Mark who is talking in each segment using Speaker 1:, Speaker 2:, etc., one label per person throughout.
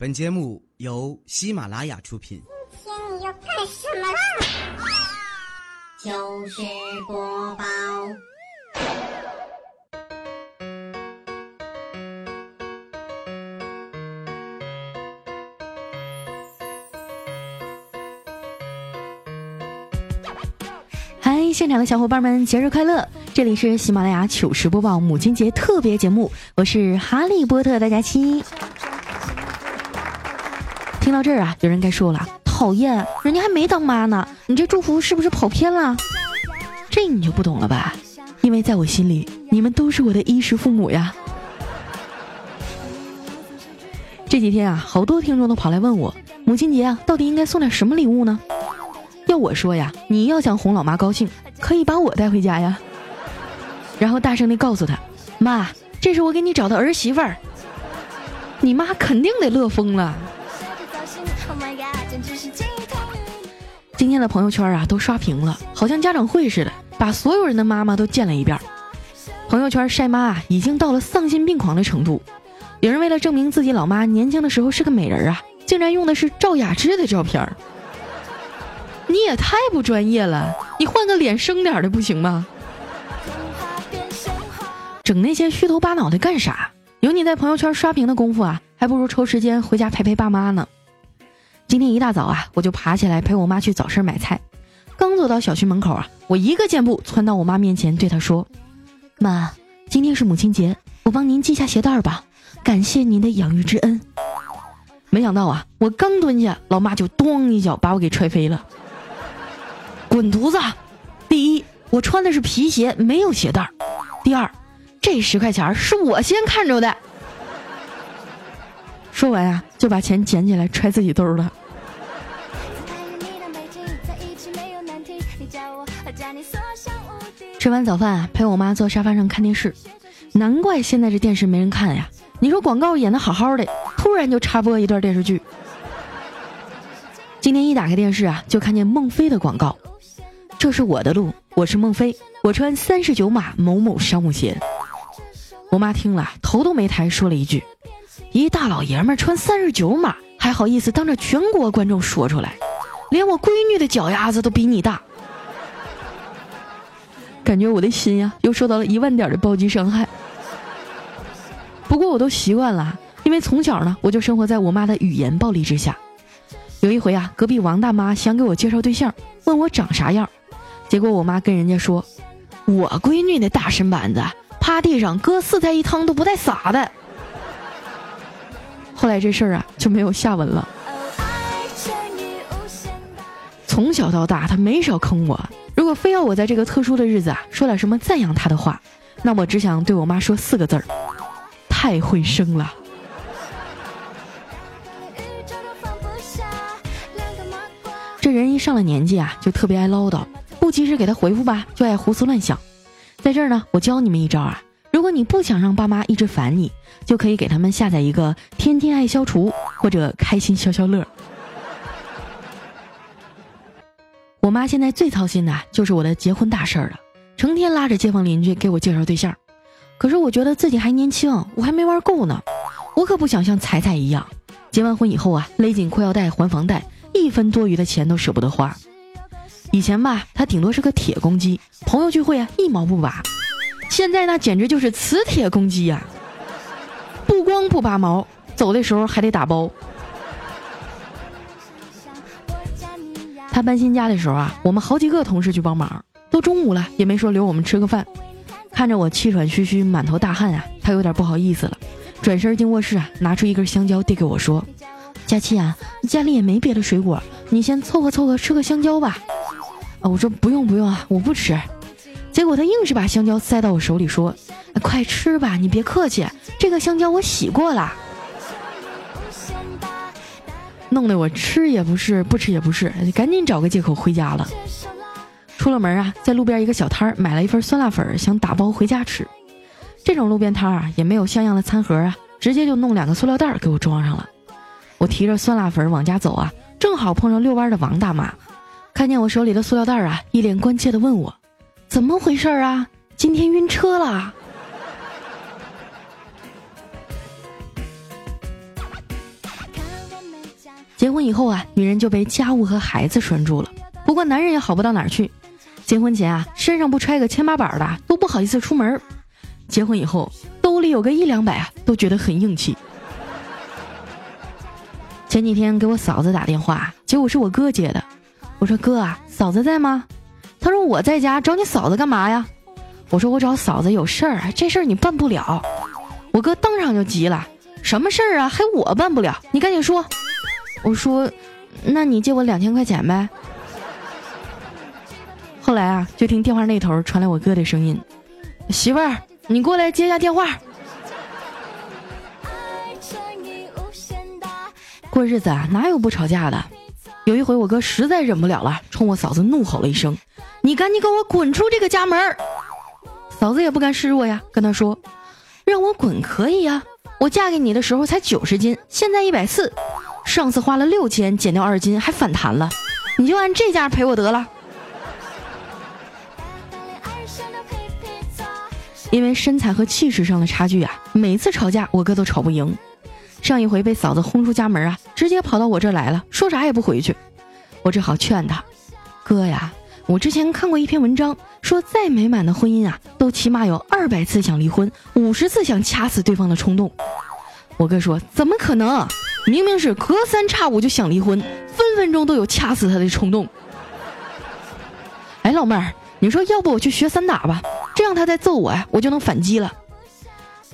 Speaker 1: 本节目由喜马拉雅出品。
Speaker 2: 今天你要干什么啦？
Speaker 3: 糗事播报。
Speaker 4: 嗨，现场的小伙伴们，节日快乐！这里是喜马拉雅糗事播报母亲节特别节目，我是哈利波特大家期。听到这儿啊，有人该说了，讨厌，人家还没当妈呢，你这祝福是不是跑偏了？这你就不懂了吧？因为在我心里，你们都是我的衣食父母呀。这几天啊，好多听众都跑来问我，母亲节啊，到底应该送点什么礼物呢？要我说呀，你要想哄老妈高兴，可以把我带回家呀。然后大声地告诉她，妈，这是我给你找的儿媳妇儿。你妈肯定得乐疯了。今天的朋友圈啊，都刷屏了，好像家长会似的，把所有人的妈妈都见了一遍。朋友圈晒妈啊，已经到了丧心病狂的程度。有人为了证明自己老妈年轻的时候是个美人啊，竟然用的是赵雅芝的照片儿。你也太不专业了，你换个脸生点的不行吗？整那些虚头巴脑的干啥？有你在朋友圈刷屏的功夫啊，还不如抽时间回家陪陪爸妈呢。今天一大早啊，我就爬起来陪我妈去早市买菜。刚走到小区门口啊，我一个箭步窜到我妈面前，对她说：“妈，今天是母亲节，我帮您系下鞋带吧，感谢您的养育之恩。”没想到啊，我刚蹲下，老妈就咚一脚把我给踹飞了。滚犊子！第一，我穿的是皮鞋，没有鞋带；第二，这十块钱是我先看着的。说完啊，就把钱捡起来揣自己兜了。吃完早饭，陪我妈坐沙发上看电视，难怪现在这电视没人看呀！你说广告演的好好的，突然就插播一段电视剧。今天一打开电视啊，就看见孟非的广告。这是我的路，我是孟非，我穿三十九码某某商务鞋。我妈听了，头都没抬，说了一句：“一大老爷们穿三十九码，还好意思当着全国观众说出来，连我闺女的脚丫子都比你大。”感觉我的心呀，又受到了一万点的暴击伤害。不过我都习惯了，因为从小呢，我就生活在我妈的语言暴力之下。有一回啊，隔壁王大妈想给我介绍对象，问我长啥样。结果我妈跟人家说：“我闺女那大身板子，趴地上搁四菜一汤都不带洒的。”后来这事儿啊就没有下文了。从小到大，他没少坑我。如果非要我在这个特殊的日子啊说点什么赞扬他的话，那我只想对我妈说四个字儿：太会生了。这人一上了年纪啊，就特别爱唠叨。不及时给他回复吧，就爱胡思乱想。在这儿呢，我教你们一招啊！如果你不想让爸妈一直烦你，就可以给他们下载一个“天天爱消除”或者“开心消消乐”。我妈现在最操心的就是我的结婚大事儿了，成天拉着街坊邻居给我介绍对象。可是我觉得自己还年轻，我还没玩够呢。我可不想像彩彩一样，结完婚以后啊，勒紧裤腰带还房贷，一分多余的钱都舍不得花。以前吧，他顶多是个铁公鸡，朋友聚会啊一毛不拔。现在那简直就是磁铁公鸡呀，不光不拔毛，走的时候还得打包。他搬新家的时候啊，我们好几个同事去帮忙，都中午了也没说留我们吃个饭。看着我气喘吁吁、满头大汗啊，他有点不好意思了，转身进卧室啊，拿出一根香蕉递给我说：“佳琪啊，家里也没别的水果，你先凑合凑合吃个香蕉吧。”啊！我说不用不用啊，我不吃。结果他硬是把香蕉塞到我手里，说：“快吃吧，你别客气，这个香蕉我洗过了。”弄得我吃也不是，不吃也不是，赶紧找个借口回家了。出了门啊，在路边一个小摊儿买了一份酸辣粉，想打包回家吃。这种路边摊啊，也没有像样的餐盒啊，直接就弄两个塑料袋给我装上了。我提着酸辣粉往家走啊，正好碰上遛弯的王大妈。看见我手里的塑料袋啊，一脸关切的问我：“怎么回事啊？今天晕车了？”结婚以后啊，女人就被家务和孩子拴住了。不过男人也好不到哪儿去，结婚前啊，身上不揣个千八百的都不好意思出门；结婚以后，兜里有个一两百啊，都觉得很硬气。前几天给我嫂子打电话，结果是我哥接的。我说：“哥啊，嫂子在吗？”他说：“我在家，找你嫂子干嘛呀？”我说：“我找嫂子有事儿，这事儿你办不了。”我哥当场就急了：“什么事儿啊？还我办不了？你赶紧说。”我说：“那你借我两千块钱呗。”后来啊，就听电话那头传来我哥的声音：“媳妇儿，你过来接下电话。”过日子啊，哪有不吵架的？有一回我哥实在忍不了了，冲我嫂子怒吼了一声：“你赶紧给我滚出这个家门！”嫂子也不甘示弱呀，跟他说：“让我滚可以呀，我嫁给你的时候才九十斤，现在一百四，上次花了六千减掉二斤还反弹了，你就按这价赔我得了。”因为身材和气势上的差距啊，每次吵架我哥都吵不赢。上一回被嫂子轰出家门啊，直接跑到我这来了，说啥也不回去。我只好劝他：“哥呀，我之前看过一篇文章，说再美满的婚姻啊，都起码有二百次想离婚，五十次想掐死对方的冲动。”我哥说：“怎么可能？明明是隔三差五就想离婚，分分钟都有掐死他的冲动。”哎，老妹儿，你说要不我去学散打吧？这样他再揍我呀，我就能反击了。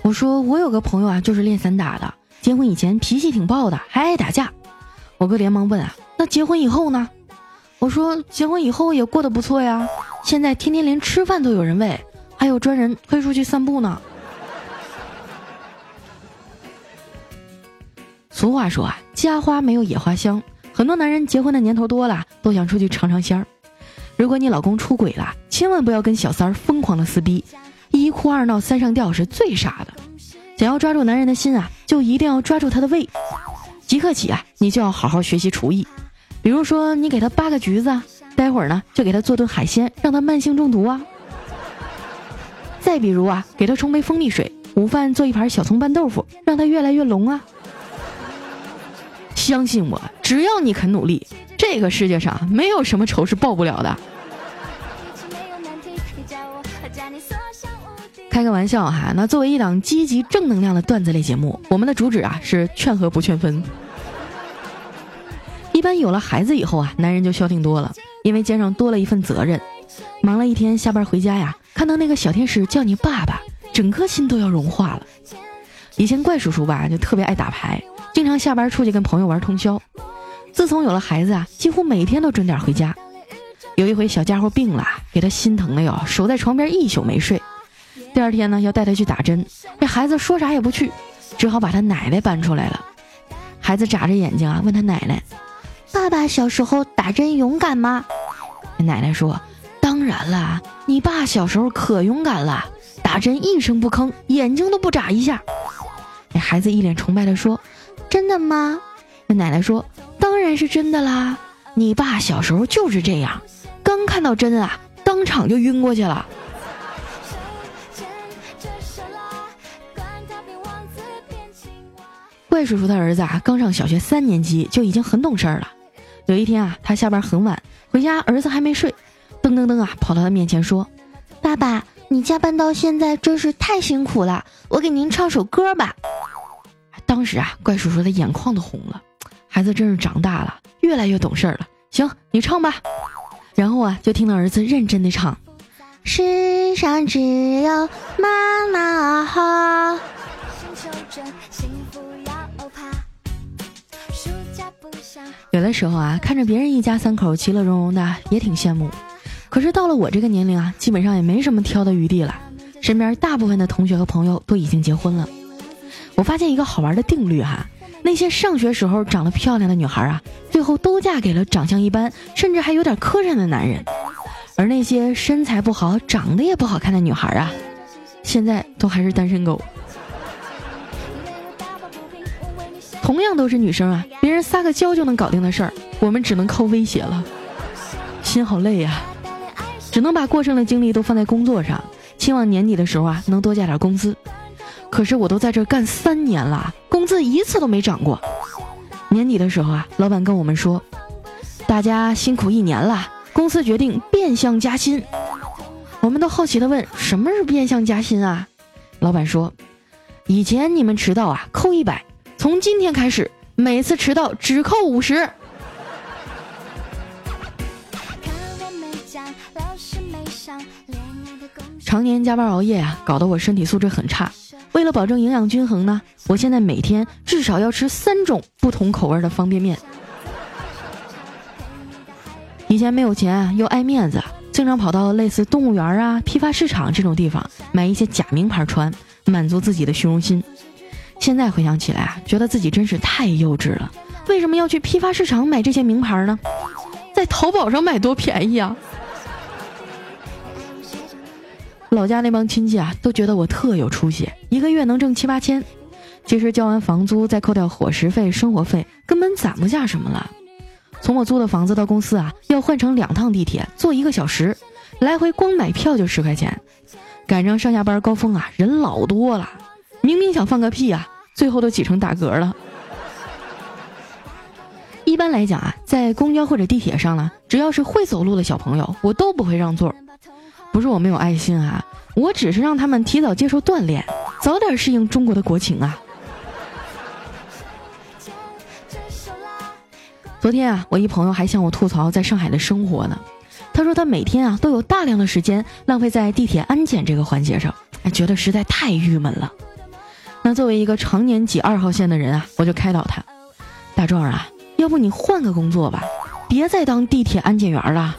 Speaker 4: 我说我有个朋友啊，就是练散打的。结婚以前脾气挺暴的，还爱打架。我哥连忙问啊：“那结婚以后呢？”我说：“结婚以后也过得不错呀，现在天天连吃饭都有人喂，还有专人推出去散步呢。”俗话说啊，家花没有野花香。很多男人结婚的年头多了，都想出去尝尝鲜儿。如果你老公出轨了，千万不要跟小三儿疯狂的撕逼，一哭二闹三上吊是最傻的。想要抓住男人的心啊，就一定要抓住他的胃。即刻起啊，你就要好好学习厨艺。比如说，你给他扒个橘子，待会儿呢就给他做顿海鲜，让他慢性中毒啊。再比如啊，给他冲杯蜂蜜水，午饭做一盘小葱拌豆腐，让他越来越浓啊。相信我，只要你肯努力，这个世界上没有什么仇是报不了的。开个玩笑哈，那作为一档积极正能量的段子类节目，我们的主旨啊是劝和不劝分。一般有了孩子以后啊，男人就消停多了，因为肩上多了一份责任。忙了一天下班回家呀，看到那个小天使叫你爸爸，整颗心都要融化了。以前怪叔叔吧就特别爱打牌，经常下班出去跟朋友玩通宵。自从有了孩子啊，几乎每天都准点回家。有一回小家伙病了，给他心疼的哟，守在床边一宿没睡。第二天呢，要带他去打针，这孩子说啥也不去，只好把他奶奶搬出来了。孩子眨着眼睛啊，问他奶奶：“爸爸小时候打针勇敢吗？”奶奶说：“当然啦，你爸小时候可勇敢了，打针一声不吭，眼睛都不眨一下。”那孩子一脸崇拜的说：“真的吗？”那奶奶说：“当然是真的啦，你爸小时候就是这样，刚看到针啊，当场就晕过去了。”怪叔叔的儿子啊，刚上小学三年级就已经很懂事儿了。有一天啊，他下班很晚回家，儿子还没睡，噔噔噔啊，跑到他面前说：“爸爸，你加班到现在真是太辛苦了，我给您唱首歌吧。”当时啊，怪叔叔的眼眶都红了。孩子真是长大了，越来越懂事儿了。行，你唱吧。然后啊，就听到儿子认真的唱：“世上只有妈妈好。”有的时候啊，看着别人一家三口其乐融融的，也挺羡慕。可是到了我这个年龄啊，基本上也没什么挑的余地了。身边大部分的同学和朋友都已经结婚了。我发现一个好玩的定律哈，那些上学时候长得漂亮的女孩啊，最后都嫁给了长相一般，甚至还有点磕碜的男人；而那些身材不好、长得也不好看的女孩啊，现在都还是单身狗。同样都是女生啊，别人撒个娇就能搞定的事儿，我们只能靠威胁了。心好累呀，只能把过剩的精力都放在工作上，希望年底的时候啊能多加点工资。可是我都在这干三年了，工资一次都没涨过。年底的时候啊，老板跟我们说，大家辛苦一年了，公司决定变相加薪。我们都好奇的问，什么是变相加薪啊？老板说，以前你们迟到啊扣一百，从今天开始每次迟到只扣五十。常年加班熬夜啊，搞得我身体素质很差。为了保证营养均衡呢，我现在每天至少要吃三种不同口味的方便面。以前没有钱，又爱面子，经常跑到类似动物园啊、批发市场这种地方买一些假名牌穿，满足自己的虚荣心。现在回想起来啊，觉得自己真是太幼稚了。为什么要去批发市场买这些名牌呢？在淘宝上买多便宜啊！老家那帮亲戚啊，都觉得我特有出息，一个月能挣七八千。其实交完房租，再扣掉伙食费、生活费，根本攒不下什么了。从我租的房子到公司啊，要换乘两趟地铁，坐一个小时，来回光买票就十块钱。赶上上下班高峰啊，人老多了，明明想放个屁啊，最后都挤成打嗝了。一般来讲啊，在公交或者地铁上呢，只要是会走路的小朋友，我都不会让座。不是我没有爱心啊，我只是让他们提早接受锻炼，早点适应中国的国情啊。昨天啊，我一朋友还向我吐槽在上海的生活呢。他说他每天啊都有大量的时间浪费在地铁安检这个环节上，哎，觉得实在太郁闷了。那作为一个常年挤二号线的人啊，我就开导他：大壮啊，要不你换个工作吧，别再当地铁安检员了。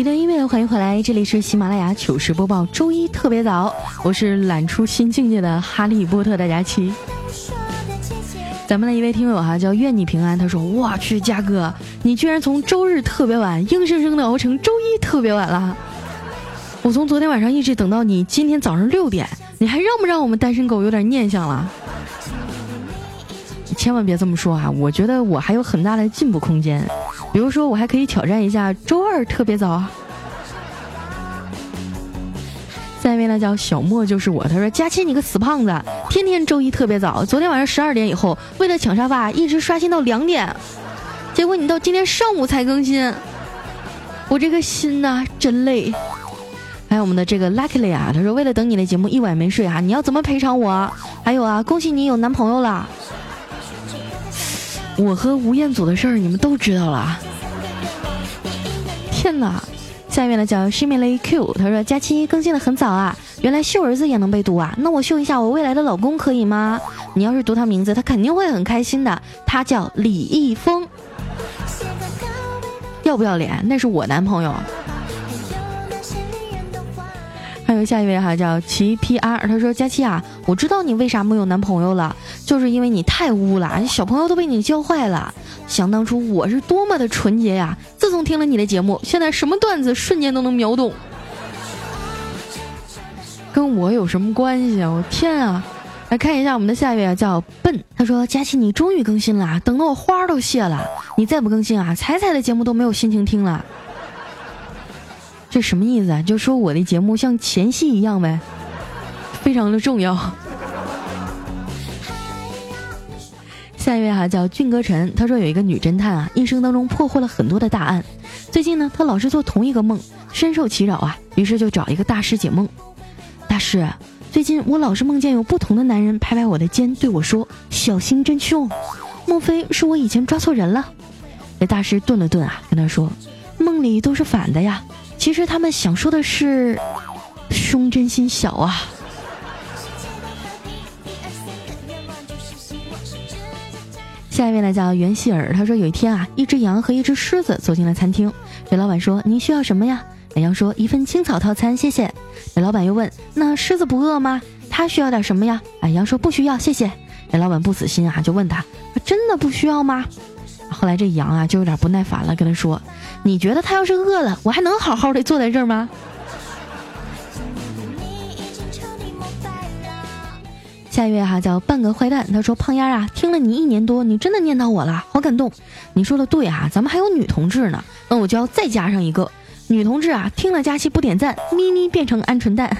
Speaker 4: 你的音乐，欢迎回来，这里是喜马拉雅糗事播报，周一特别早，我是懒出新境界的哈利波特大家期。咱们的一位听友哈叫愿你平安，他说：“我去，佳哥，你居然从周日特别晚硬生生的熬成周一特别晚了。我从昨天晚上一直等到你今天早上六点，你还让不让我们单身狗有点念想了？你千万别这么说啊！我觉得我还有很大的进步空间。”比如说，我还可以挑战一下周二特别早。下一位呢叫小莫，就是我。他说：“佳期，你个死胖子，天天周一特别早。昨天晚上十二点以后，为了抢沙发，一直刷新到两点，结果你到今天上午才更新，我这个心呐真累。”还有我们的这个 Luckily 啊，他说：“为了等你的节目，一晚没睡啊，你要怎么赔偿我？还有啊，恭喜你有男朋友了。”我和吴彦祖的事儿你们都知道了。天哪！下面的叫 Shimmy Q，他说佳期更新的很早啊，原来秀儿子也能被读啊，那我秀一下我未来的老公可以吗？你要是读他名字，他肯定会很开心的。他叫李易峰，要不要脸？那是我男朋友。还有下一位哈叫齐 P R，他说佳期啊，我知道你为啥没有男朋友了，就是因为你太污了，小朋友都被你教坏了。想当初我是多么的纯洁呀，自从听了你的节目，现在什么段子瞬间都能秒懂。跟我有什么关系啊？我天啊！来看一下我们的下一位啊，叫笨，他说佳期你终于更新了，等得我花都谢了。你再不更新啊，彩彩的节目都没有心情听了。这什么意思啊？就说我的节目像前戏一样呗，非常的重要。下一位哈叫俊哥晨，他说有一个女侦探啊，一生当中破获了很多的大案，最近呢，他老是做同一个梦，深受其扰啊，于是就找一个大师解梦。大师，最近我老是梦见有不同的男人拍拍我的肩，对我说：“小心真凶。”莫非是我以前抓错人了？那大师顿了顿啊，跟他说：“梦里都是反的呀。”其实他们想说的是，胸真心小啊。下一位呢叫袁希尔，他说有一天啊，一只羊和一只狮子走进了餐厅，对老板说：“您需要什么呀？”那羊说：“一份青草套餐，谢谢。”那老板又问：“那狮子不饿吗？他需要点什么呀？”啊，羊说：“不需要，谢谢。”那老板不死心啊，就问他：“真的不需要吗？”后来这羊啊就有点不耐烦了，跟他说：“你觉得他要是饿了，我还能好好的坐在这儿吗？”下一位哈叫半个坏蛋，他说：“胖丫啊，听了你一年多，你真的念叨我了，好感动。你说的对啊，咱们还有女同志呢，那我就要再加上一个女同志啊，听了佳期不点赞，咪咪变成鹌鹑蛋。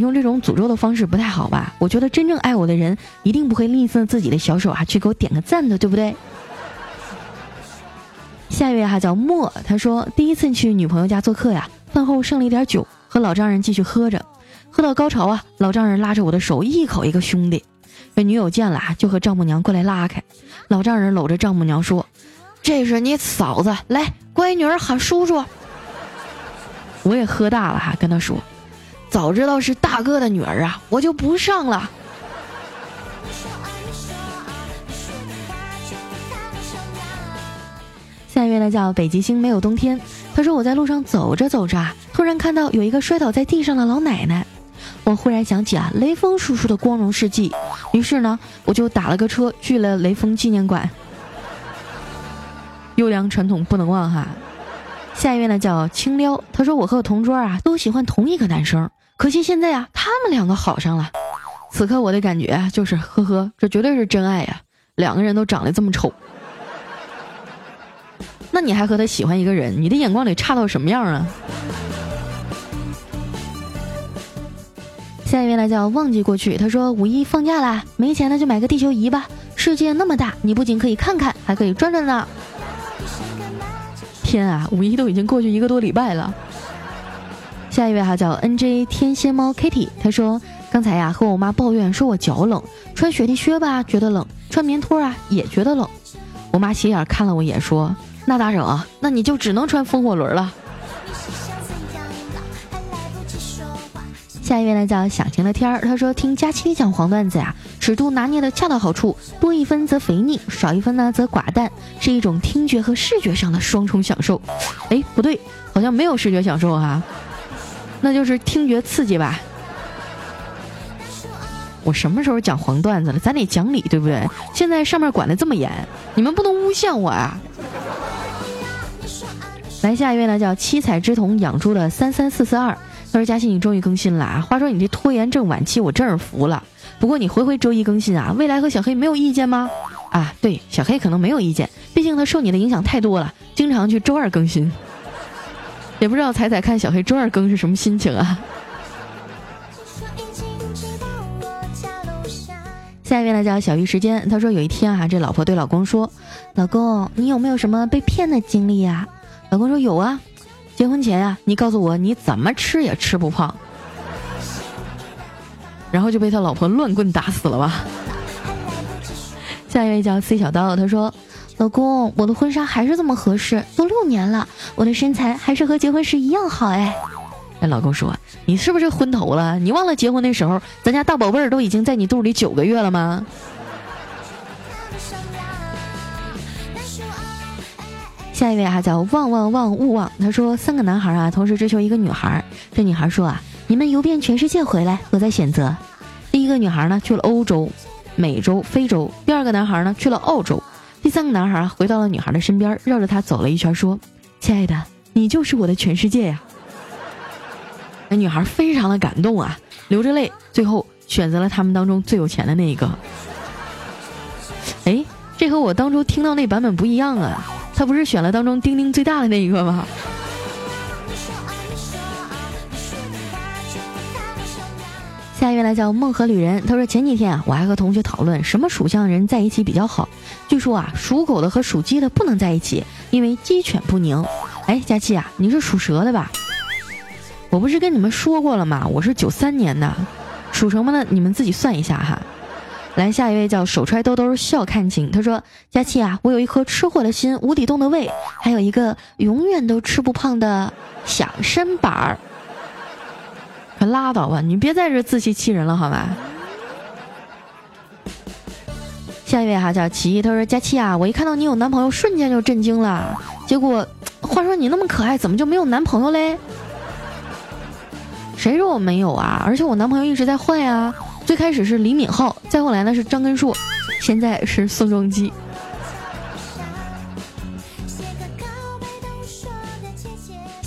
Speaker 4: 用这种诅咒的方式不太好吧？我觉得真正爱我的人一定不会吝啬自己的小手啊，去给我点个赞的，对不对？”下一位哈叫莫，他说：“第一次去女朋友家做客呀，饭后剩了一点酒，和老丈人继续喝着。”喝到高潮啊！老丈人拉着我的手，一口一个兄弟。这女友见了啊，就和丈母娘过来拉开。老丈人搂着丈母娘说：“这是你嫂子，来，乖女儿喊叔叔。” 我也喝大了哈，跟他说：“早知道是大哥的女儿啊，我就不上了。”下一位呢叫北极星没有冬天，他说我在路上走着走着，突然看到有一个摔倒在地上的老奶奶。我忽然想起啊，雷锋叔叔的光荣事迹，于是呢，我就打了个车去了雷锋纪念馆。优良传统不能忘哈。下一位呢叫青撩，他说我和我同桌啊都喜欢同一个男生，可惜现在啊他们两个好上了。此刻我的感觉就是，呵呵，这绝对是真爱呀！两个人都长得这么丑，那你还和他喜欢一个人，你的眼光里差到什么样啊？下一位呢叫忘记过去，他说五一放假啦，没钱了就买个地球仪吧。世界那么大，你不仅可以看看，还可以转转呢。天啊，五一都已经过去一个多礼拜了。下一位哈叫 N J 天蝎猫 Kitty，他说刚才呀和我妈抱怨说我脚冷，穿雪地靴吧觉得冷，穿棉拖啊也觉得冷。我妈斜眼看了我一眼说那咋整啊？那你就只能穿风火轮了。下一位呢叫想晴的天儿，他说听佳期讲黄段子呀，尺度拿捏的恰到好处，多一分则肥腻，少一分呢则寡淡，是一种听觉和视觉上的双重享受。哎，不对，好像没有视觉享受哈，那就是听觉刺激吧。我什么时候讲黄段子了？咱得讲理，对不对？现在上面管的这么严，你们不能诬陷我啊！来下一位呢叫七彩之瞳养猪的三三四四二。他说：“佳欣，你终于更新了啊！话说你这拖延症晚期，我真是服了。不过你回回周一更新啊，未来和小黑没有意见吗？啊，对，小黑可能没有意见，毕竟他受你的影响太多了，经常去周二更新。也不知道彩彩看小黑周二更是什么心情啊？”下一位呢叫小鱼时间，他说有一天啊，这老婆对老公说：“老公，你有没有什么被骗的经历呀？”老公说：“有啊。”结婚前啊，你告诉我你怎么吃也吃不胖，然后就被他老婆乱棍打死了吧。下一位叫 C 小刀，他说：“老公，我的婚纱还是这么合适，都六年了，我的身材还是和结婚时一样好。”哎，哎，老公说：“你是不是昏头了？你忘了结婚那时候，咱家大宝贝儿都已经在你肚里九个月了吗？”下一位啊叫旺旺旺勿忘，他说三个男孩啊同时追求一个女孩，这女孩说啊你们游遍全世界回来，我再选择。第一个女孩呢去了欧洲、美洲、非洲，第二个男孩呢去了澳洲，第三个男孩回到了女孩的身边，绕着她走了一圈，说：“亲爱的，你就是我的全世界呀。”那女孩非常的感动啊，流着泪，最后选择了他们当中最有钱的那一个。哎，这和我当初听到那版本不一样啊。他不是选了当中丁丁最大的那一个吗？下一位来叫梦河旅人，他说前几天啊，我还和同学讨论什么属相的人在一起比较好。据说啊，属狗的和属鸡的不能在一起，因为鸡犬不宁。哎，佳琪啊，你是属蛇的吧？我不是跟你们说过了吗？我是九三年的，属什么呢？你们自己算一下哈。来，下一位叫手揣兜兜笑看情。他说：“佳琪啊，我有一颗吃货的心，无底洞的胃，还有一个永远都吃不胖的小身板儿。可拉倒吧，你别在这自欺欺人了，好吗？”下一位哈叫奇，他说：“佳琪啊，我一看到你有男朋友，瞬间就震惊了。结果，话说你那么可爱，怎么就没有男朋友嘞？谁说我没有啊？而且我男朋友一直在换呀。”最开始是李敏镐，再后来呢是张根硕，现在是宋仲基。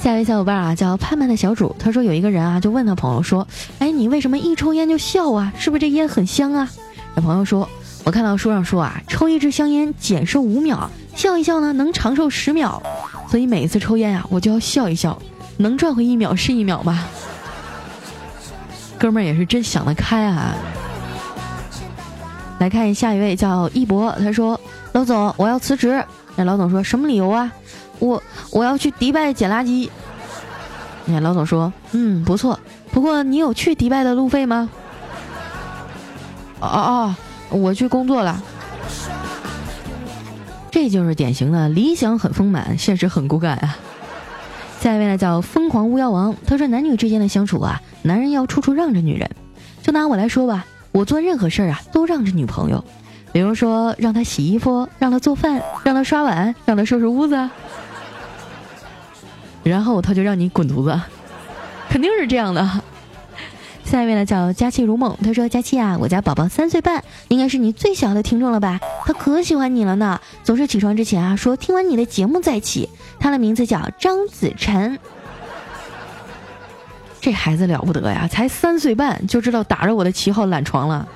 Speaker 4: 下一位小伙伴啊，叫盼盼的小主，他说有一个人啊，就问他朋友说：“哎，你为什么一抽烟就笑啊？是不是这烟很香啊？”那朋友说：“我看到书上说啊，抽一支香烟减寿五秒，笑一笑呢能长寿十秒，所以每一次抽烟啊，我就要笑一笑，能赚回一秒是一秒吧。”哥们儿也是真想得开啊！来看下一位叫一博，他说：“老总，我要辞职。”那老总说什么理由啊？我我要去迪拜捡垃圾。你看老总说，嗯，不错。不过你有去迪拜的路费吗？哦哦，我去工作了。这就是典型的理想很丰满，现实很骨感啊。下一位呢叫疯狂巫妖王，他说男女之间的相处啊，男人要处处让着女人。就拿我来说吧，我做任何事儿啊，都让着女朋友。比如说让他洗衣服，让他做饭，让他刷碗，让他收拾屋子，然后他就让你滚犊子，肯定是这样的。下一位呢叫佳期如梦，他说：“佳期啊，我家宝宝三岁半，应该是你最小的听众了吧？他可喜欢你了呢，总是起床之前啊说听完你的节目再起。他的名字叫张子晨，这孩子了不得呀，才三岁半就知道打着我的旗号懒床了。”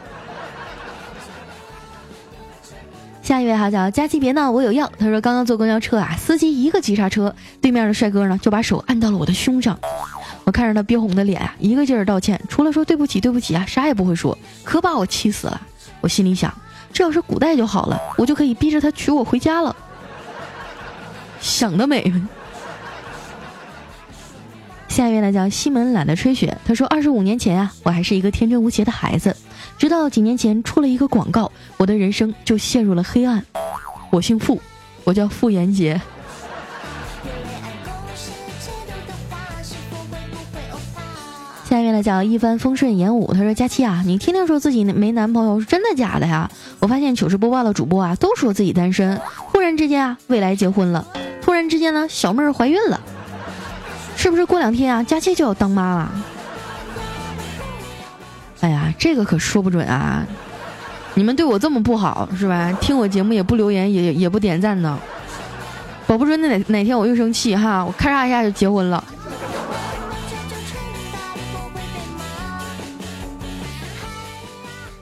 Speaker 4: 下一位哈叫佳琪，别闹，我有药。他说刚刚坐公交车啊，司机一个急刹车，对面的帅哥呢就把手按到了我的胸上。我看着他憋红的脸啊，一个劲儿道歉，除了说对不起对不起啊，啥也不会说，可把我气死了。我心里想，这要是古代就好了，我就可以逼着他娶我回家了。想得美！下一位呢叫西门懒得吹雪，他说二十五年前啊，我还是一个天真无邪的孩子。直到几年前出了一个广告，我的人生就陷入了黑暗。我姓傅，我叫傅延杰。下面呢叫一帆风顺演武，他说：“佳期啊，你天天说自己没男朋友，是真的假的呀？我发现糗事播报的主播啊，都说自己单身，忽然之间啊，未来结婚了，突然之间呢，小妹儿怀孕了，是不是过两天啊，佳期就要当妈了？”哎呀，这个可说不准啊！你们对我这么不好是吧？听我节目也不留言，也也不点赞呢，保不准哪哪天我又生气哈，我咔嚓一下就结婚了。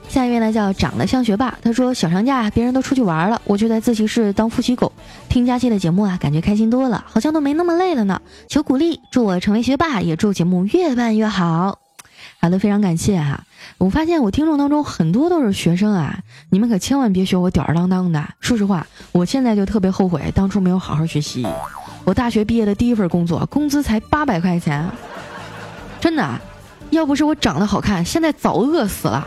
Speaker 4: 下一位呢叫长得像学霸，他说小长假别人都出去玩了，我就在自习室当复习狗，听佳期的节目啊，感觉开心多了，好像都没那么累了呢。求鼓励，祝我成为学霸，也祝节目越办越好。好的，非常感谢哈。我发现我听众当中很多都是学生啊，你们可千万别学我吊儿郎当的。说实话，我现在就特别后悔当初没有好好学习。我大学毕业的第一份工作，工资才八百块钱，真的，要不是我长得好看，现在早饿死了。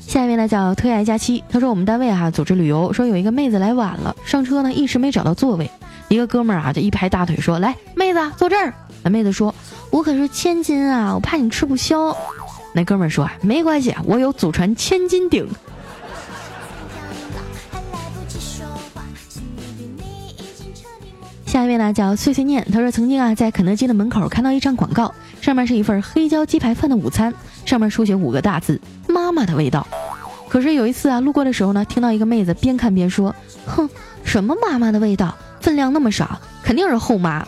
Speaker 4: 下一位呢叫特爱佳期，他说我们单位哈组织旅游，说有一个妹子来晚了，上车呢一时没找到座位。一个哥们儿啊，就一拍大腿说：“来，妹子坐这儿。”那妹子说：“我可是千金啊，我怕你吃不消。”那哥们儿说：“没关系，我有祖传千斤顶。”下一位呢叫碎碎念，他说曾经啊在肯德基的门口看到一张广告，上面是一份黑椒鸡排饭的午餐，上面书写五个大字：“妈妈的味道。”可是有一次啊路过的时候呢，听到一个妹子边看边说：“哼，什么妈妈的味道？”分量那么少，肯定是后妈。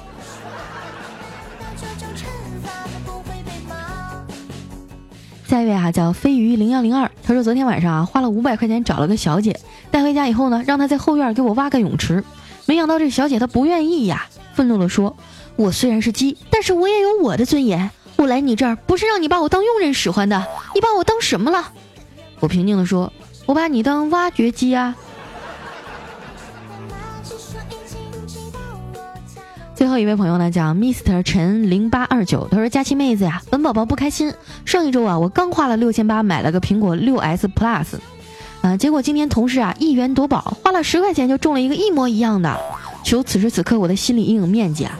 Speaker 4: 下一位啊，叫飞鱼零幺零二，他说昨天晚上啊，花了五百块钱找了个小姐，带回家以后呢，让她在后院给我挖个泳池，没想到这小姐她不愿意呀，愤怒的说：“我虽然是鸡，但是我也有我的尊严，我来你这儿不是让你把我当佣人使唤的，你把我当什么了？”我平静的说：“我把你当挖掘机啊。”最后一位朋友呢，叫 Mr 陈零八二九，他说：“佳期妹子呀，本宝宝不开心。上一周啊，我刚花了六千八买了个苹果六 S Plus，啊，结果今天同事啊一元夺宝，花了十块钱就中了一个一模一样的。求此时此刻我的心理阴影面积啊，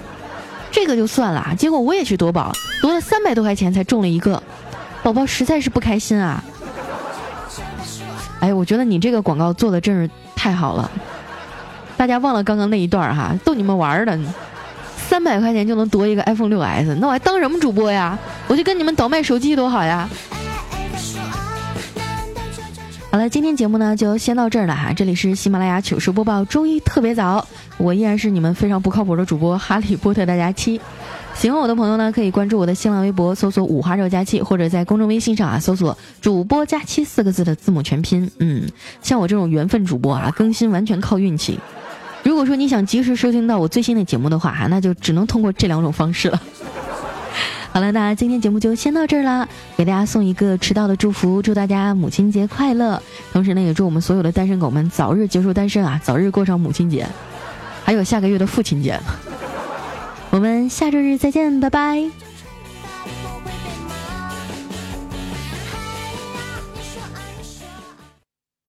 Speaker 4: 这个就算了，结果我也去夺宝，夺了三百多块钱才中了一个，宝宝实在是不开心啊。哎，我觉得你这个广告做的真是太好了，大家忘了刚刚那一段哈，逗你们玩的。”三百块钱就能夺一个 iPhone 六 S，那我还当什么主播呀？我就跟你们倒卖手机多好呀！好了，今天节目呢就先到这儿了哈。这里是喜马拉雅糗事播报，周一特别早，我依然是你们非常不靠谱的主播哈利波特大家期。喜欢我的朋友呢，可以关注我的新浪微博，搜索“五花肉佳期”，或者在公众微信上啊搜索“主播佳期”四个字的字母全拼。嗯，像我这种缘分主播啊，更新完全靠运气。如果说你想及时收听到我最新的节目的话，那就只能通过这两种方式了。好了，那今天节目就先到这儿啦，给大家送一个迟到的祝福，祝大家母亲节快乐。同时呢，也祝我们所有的单身狗们早日结束单身啊，早日过上母亲节，还有下个月的父亲节。我们下周日再见，拜拜。